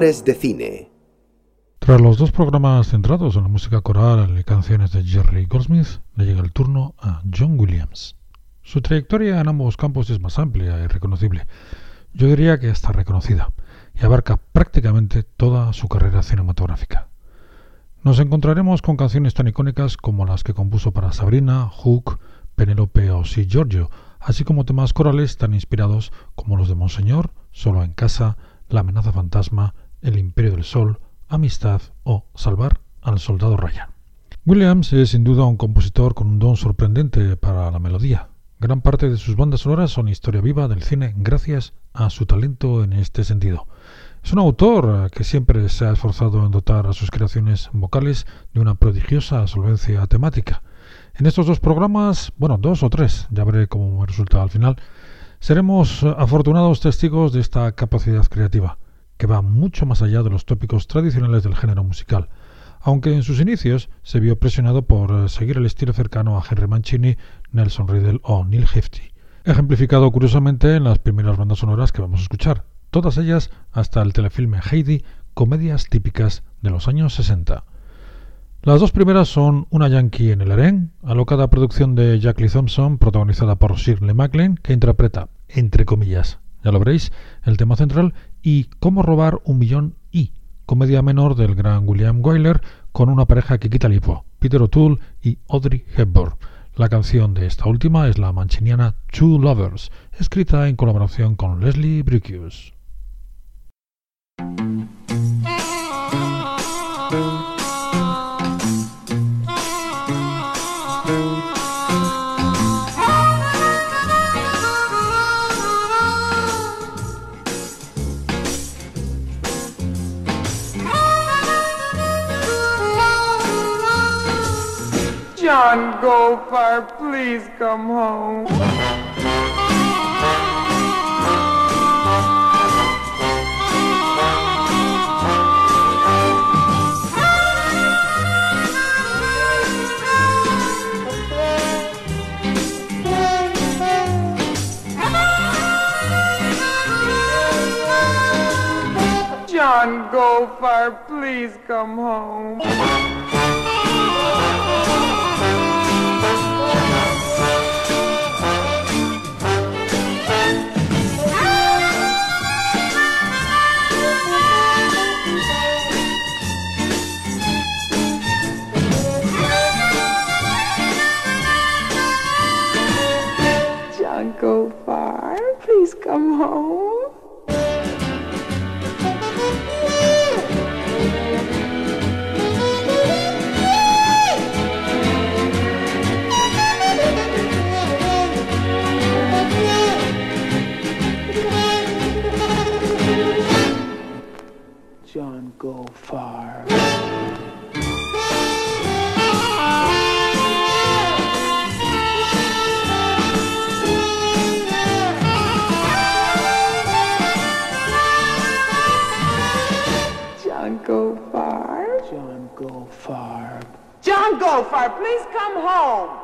De cine. Tras los dos programas centrados en la música coral y canciones de Jerry Goldsmith, le llega el turno a John Williams. Su trayectoria en ambos campos es más amplia y reconocible. Yo diría que está reconocida y abarca prácticamente toda su carrera cinematográfica. Nos encontraremos con canciones tan icónicas como las que compuso para Sabrina, Hook, Penelope o Si Giorgio, así como temas corales tan inspirados como los de Monseñor, Solo en casa, La amenaza fantasma, el Imperio del Sol, Amistad o Salvar al Soldado Ryan. Williams es sin duda un compositor con un don sorprendente para la melodía. Gran parte de sus bandas sonoras son historia viva del cine gracias a su talento en este sentido. Es un autor que siempre se ha esforzado en dotar a sus creaciones vocales de una prodigiosa solvencia temática. En estos dos programas, bueno, dos o tres, ya veré cómo resulta al final, seremos afortunados testigos de esta capacidad creativa que va mucho más allá de los tópicos tradicionales del género musical, aunque en sus inicios se vio presionado por eh, seguir el estilo cercano a Henry Mancini, Nelson Riddle o Neil Hefti, ejemplificado curiosamente en las primeras bandas sonoras que vamos a escuchar, todas ellas hasta el telefilme Heidi, comedias típicas de los años 60. Las dos primeras son Una Yankee en el Harén, alocada producción de Jack Lee Thompson, protagonizada por Shirley MacLaine, que interpreta, entre comillas, ya lo veréis, el tema central, y Cómo robar un millón y, comedia menor del gran William Wyler con una pareja que quita el hipo, Peter O'Toole y Audrey Hepburn. La canción de esta última es la manchiniana Two Lovers, escrita en colaboración con Leslie Brickus. John Goldfarb, please come home. John Goldfarb, please come home. Go far. Please come home. Goldfarb, please come home.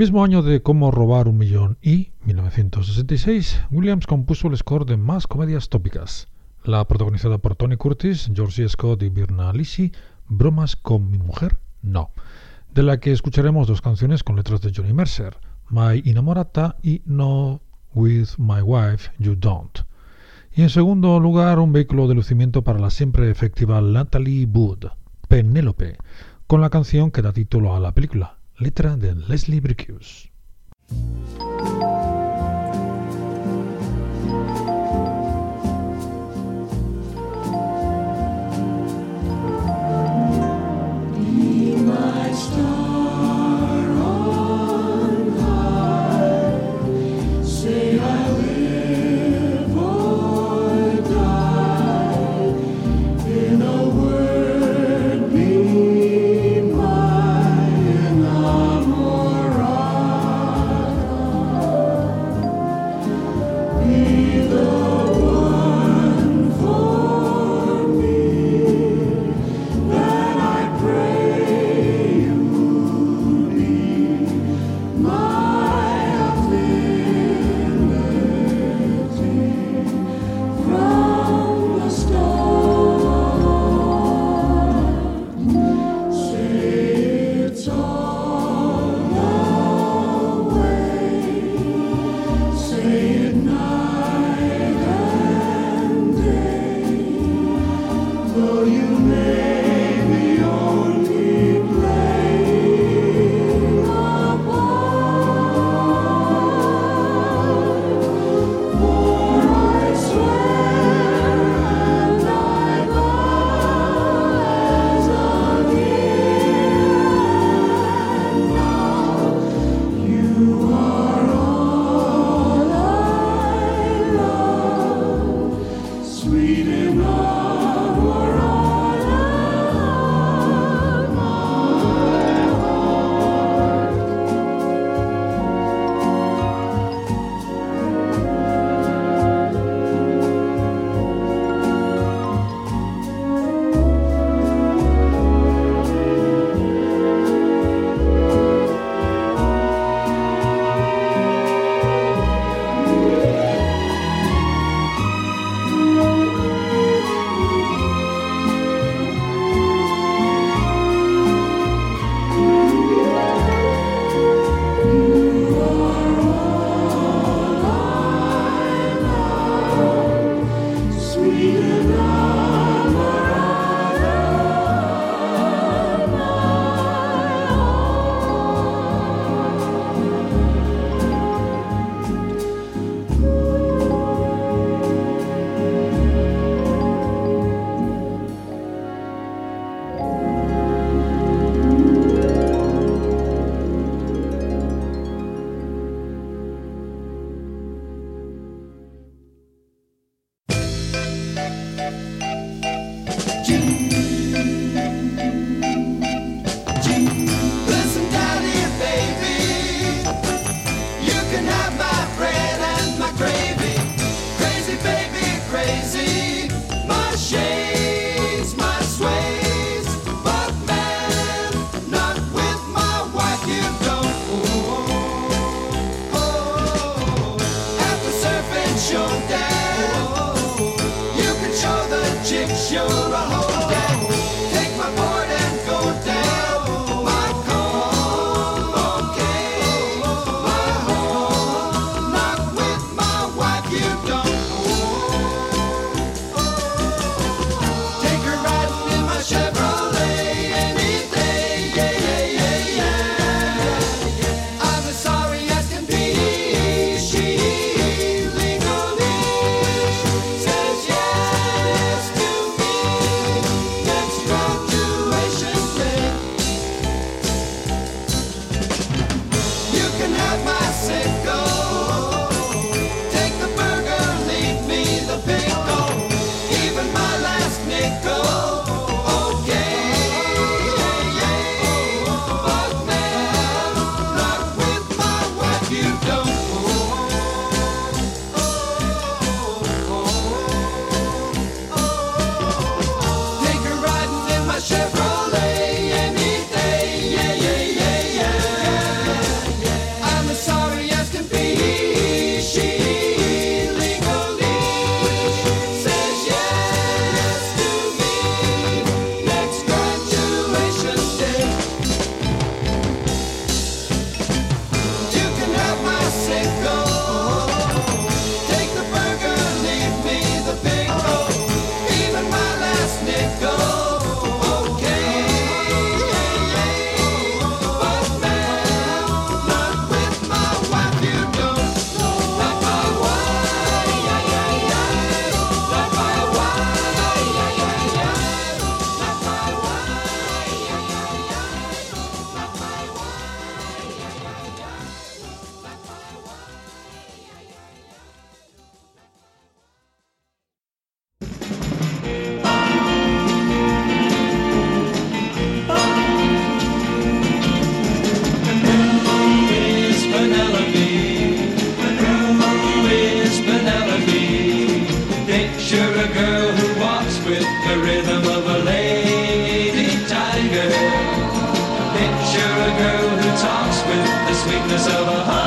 Mismo año de Cómo robar un millón y 1966, Williams compuso el score de más comedias tópicas, la protagonizada por Tony Curtis, George. Scott y Birna Lisi, Bromas con mi mujer, no, de la que escucharemos dos canciones con letras de Johnny Mercer, My Inamorata y No With My Wife You Don't. Y en segundo lugar, un vehículo de lucimiento para la siempre efectiva Natalie Wood, Penélope, con la canción que da título a la película, Litrande Leslie Bricusse. Sweetness of a honeybee.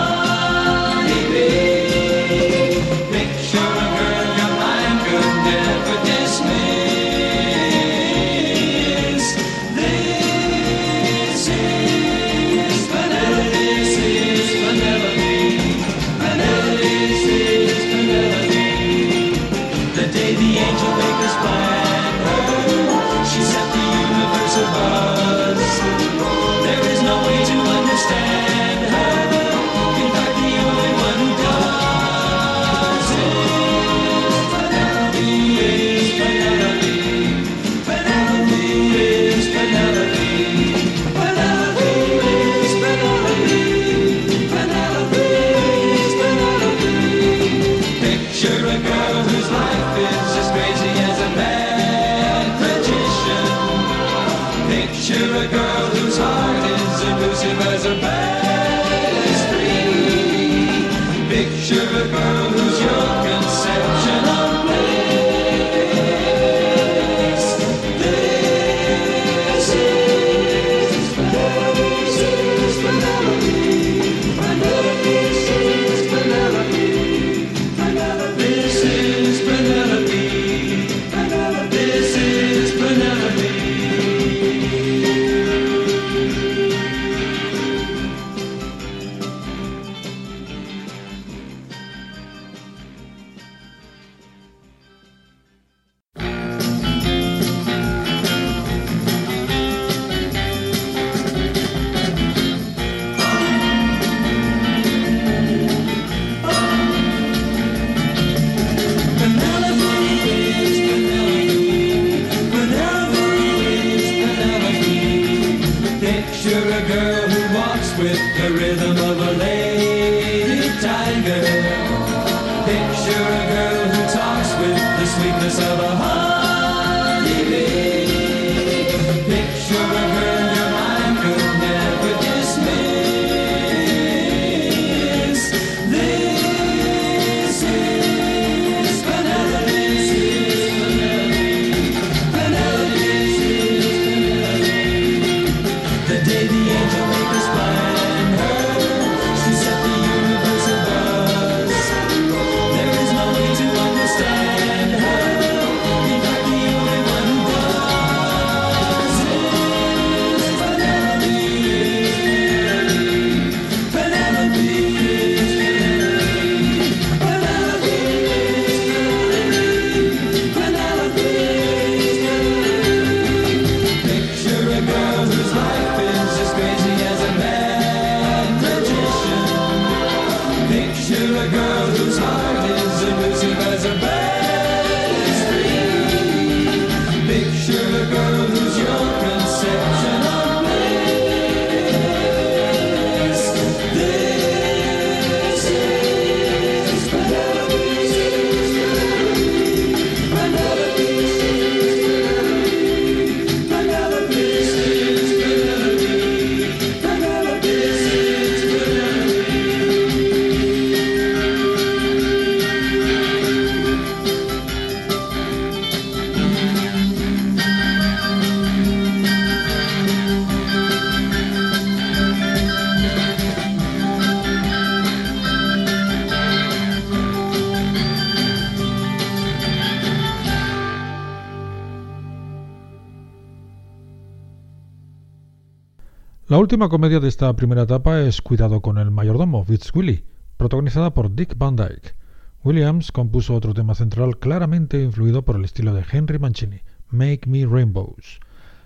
Última comedia de esta primera etapa es Cuidado con el mayordomo, Fitz Willy, protagonizada por Dick Van Dyke. Williams compuso otro tema central claramente influido por el estilo de Henry Mancini, Make Me Rainbows.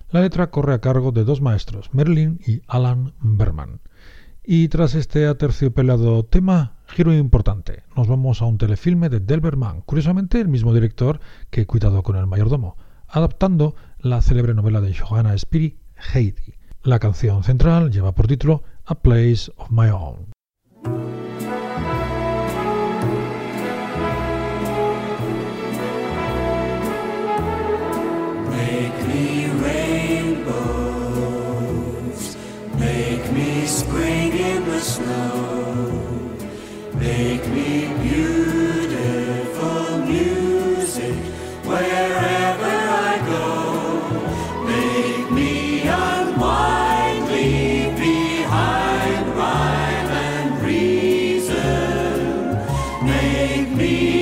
La letra corre a cargo de dos maestros, Merlin y Alan Berman. Y tras este aterciopelado tema, giro importante. Nos vamos a un telefilme de Delberman, curiosamente el mismo director que Cuidado con el mayordomo, adaptando la célebre novela de Johanna Spiri, Heidi. La canción central lleva por título A Place of My Own. Spring in the snow, make me beautiful me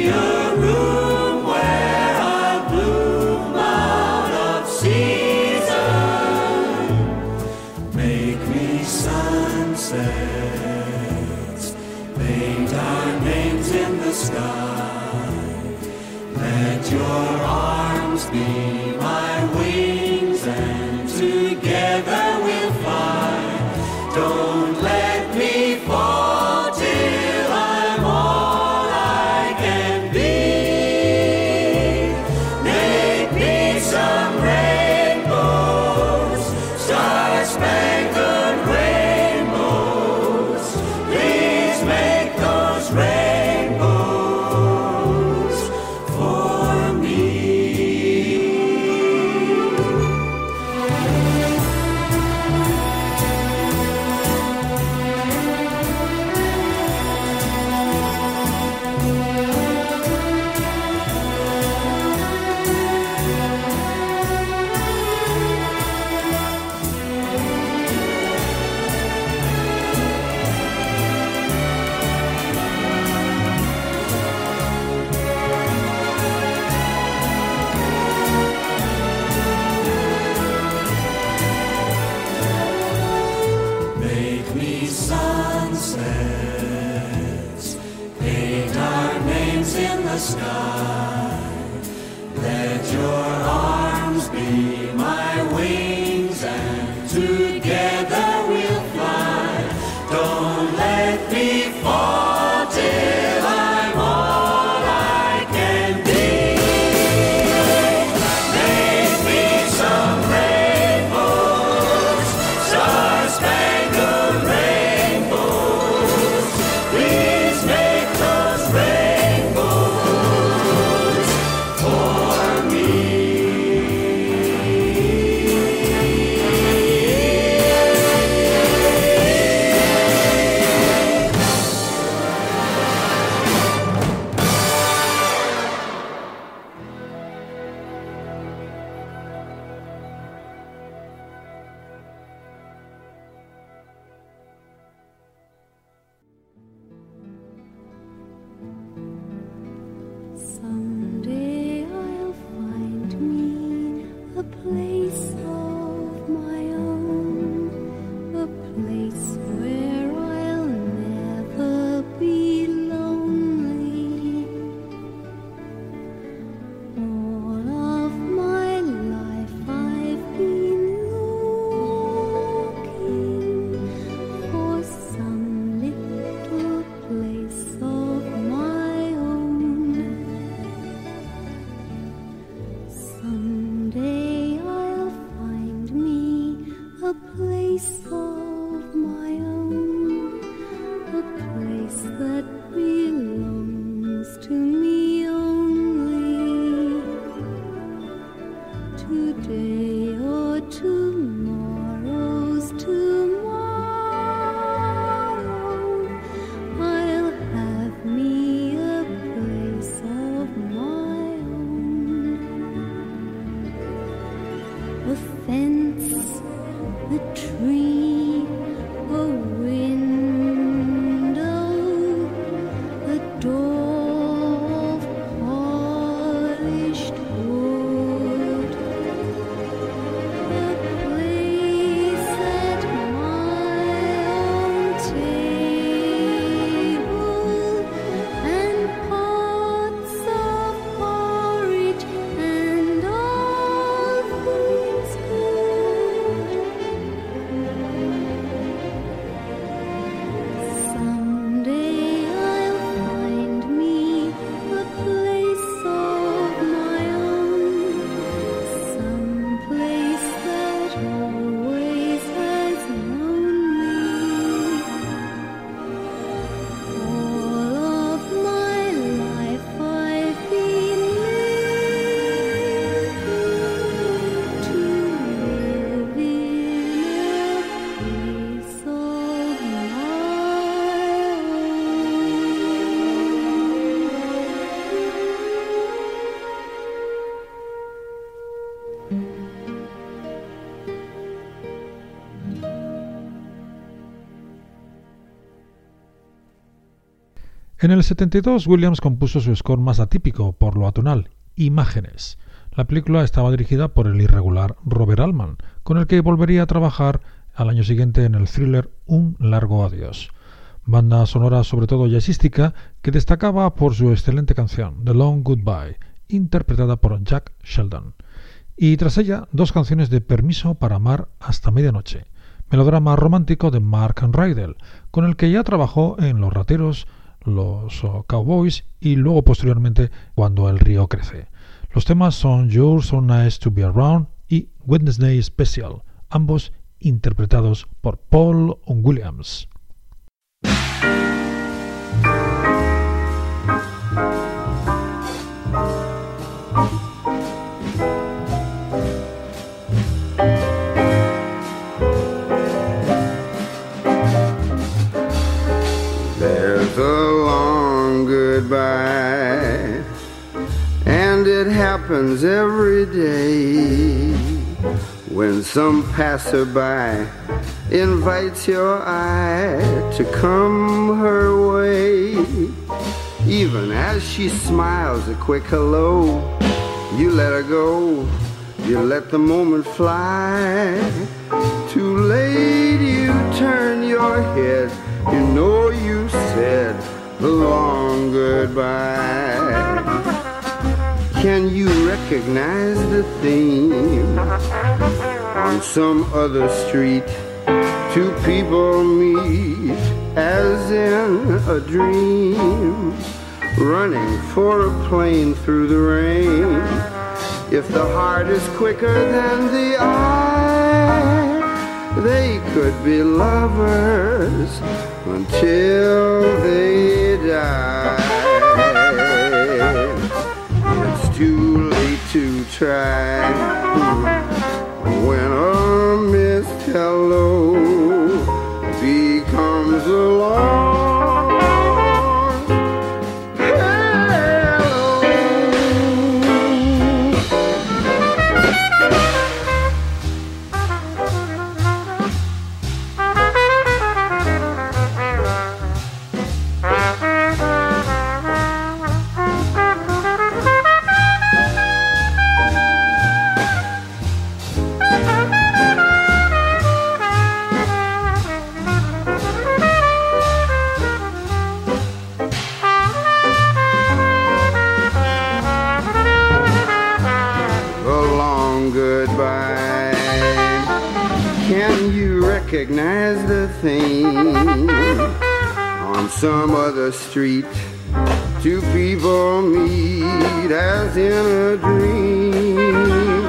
Today or tomorrow's En el 72, Williams compuso su score más atípico por lo atonal, Imágenes. La película estaba dirigida por el irregular Robert Altman, con el que volvería a trabajar al año siguiente en el thriller Un largo adiós. Banda sonora sobre todo jazzística que destacaba por su excelente canción The Long Goodbye, interpretada por Jack Sheldon. Y tras ella, dos canciones de Permiso para amar hasta medianoche, melodrama romántico de Mark Rydell, con el que ya trabajó en Los Rateros, Los oh, Cowboys y luego posteriormente Cuando el río crece. Los temas son You're So Nice to Be Around y Wednesday Special, ambos interpretados por Paul Williams. Happens every day when some passerby invites your eye to come her way. Even as she smiles a quick hello, you let her go, you let the moment fly. Too late, you turn your head, you know you said the long goodbye. Can you recognize the theme? On some other street, two people meet as in a dream, running for a plane through the rain. If the heart is quicker than the eye, they could be lovers until they die. Too late to try. When a missed hello on some other street? Two people meet as in a dream,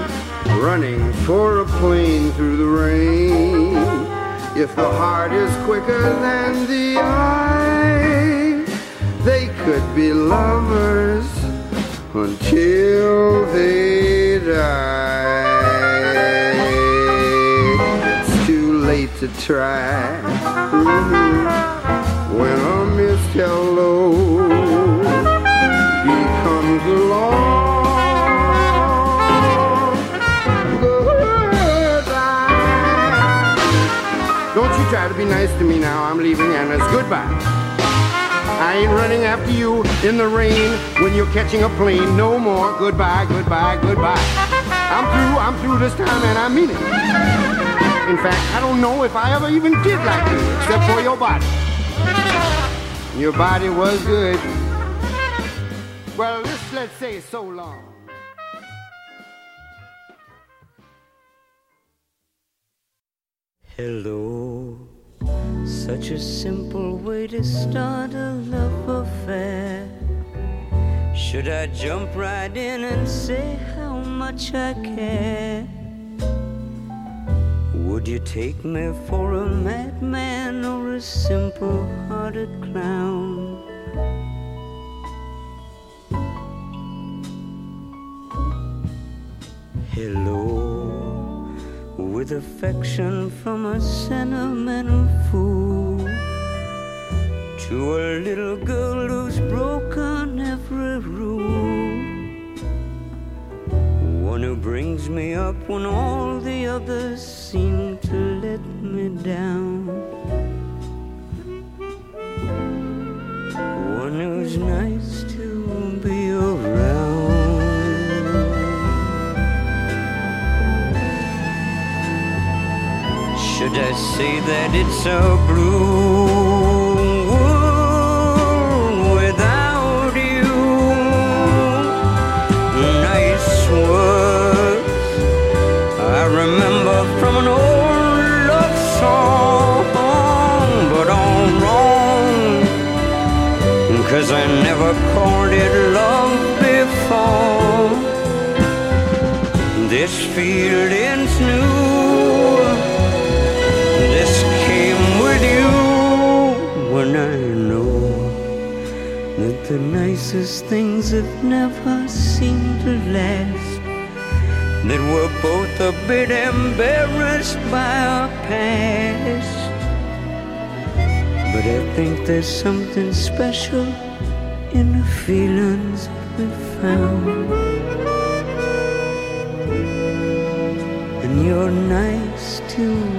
running for a plane through the rain. If the heart is quicker than the eye, they could be lovers until they to try. Mhm. When a missed hello becomes a long goodbye. Don't you try to be nice to me now. I'm leaving and it's goodbye. I ain't running after you in the rain when you're catching a plane. No more. Goodbye, goodbye, goodbye. I'm through, I'm through this time and I mean it. In fact, I don't know if I ever even did like you, except for your body. Your body was good. Well, this, let's say so long. Hello, such a simple way to start a love affair. Should I jump right in and say how much I care? Would you take me for a madman or a simple hearted clown? Hello, with affection from a sentimental fool to a little girl who's broken every rule. One who brings me up when all the others seem to let me down. One who's nice to be around. Should I say that it's so blue? This feeling's new. This came with you when I know that the nicest things have never seemed to last. That we're both a bit embarrassed by our past. But I think there's something special in the feelings we found. You're nice to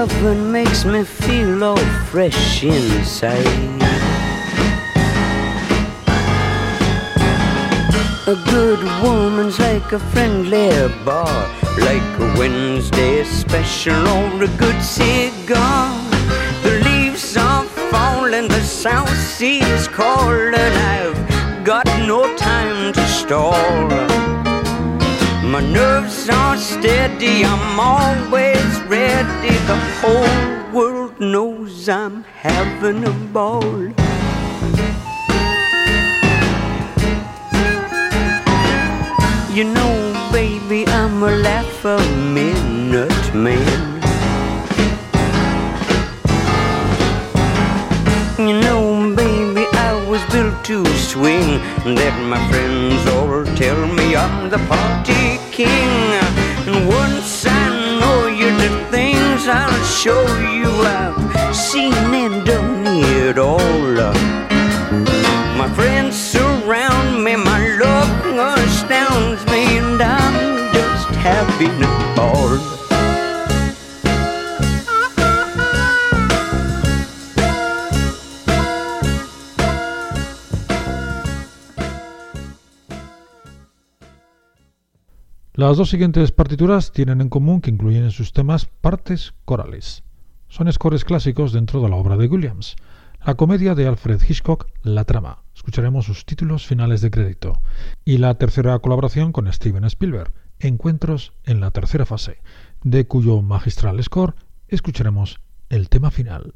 loving makes me feel all fresh inside. A good woman's like a friendly bar, like a Wednesday special or a good cigar. The leaves are falling, the South Sea is calling. I've got no time to stall. My nerves are steady, I'm always ready. The whole world knows I'm having a ball. You know, baby, I'm a laugh a minute man. You know, baby, I was built to swing. That my friends all tell me I'm the party king. And once I know you the things I'll show you I've seen and done it all. Las dos siguientes partituras tienen en común que incluyen en sus temas partes corales. Son scores clásicos dentro de la obra de Williams. La comedia de Alfred Hitchcock, La Trama. Escucharemos sus títulos finales de crédito. Y la tercera colaboración con Steven Spielberg, Encuentros en la tercera fase, de cuyo magistral score escucharemos el tema final.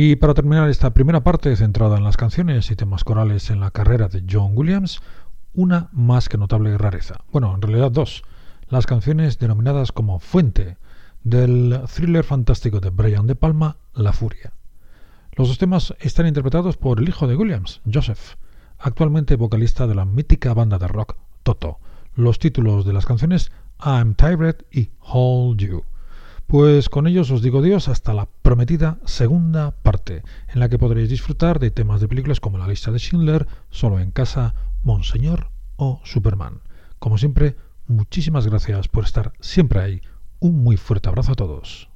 Y para terminar esta primera parte centrada en las canciones y temas corales en la carrera de John Williams, una más que notable rareza. Bueno, en realidad dos. Las canciones denominadas como Fuente, del thriller fantástico de Brian De Palma, La Furia. Los dos temas están interpretados por el hijo de Williams, Joseph, actualmente vocalista de la mítica banda de rock Toto. Los títulos de las canciones I'm Tired y Hold You. Pues con ellos os digo Dios hasta la prometida segunda parte, en la que podréis disfrutar de temas de películas como La lista de Schindler, Solo en casa, Monseñor o Superman. Como siempre, muchísimas gracias por estar siempre ahí. Un muy fuerte abrazo a todos.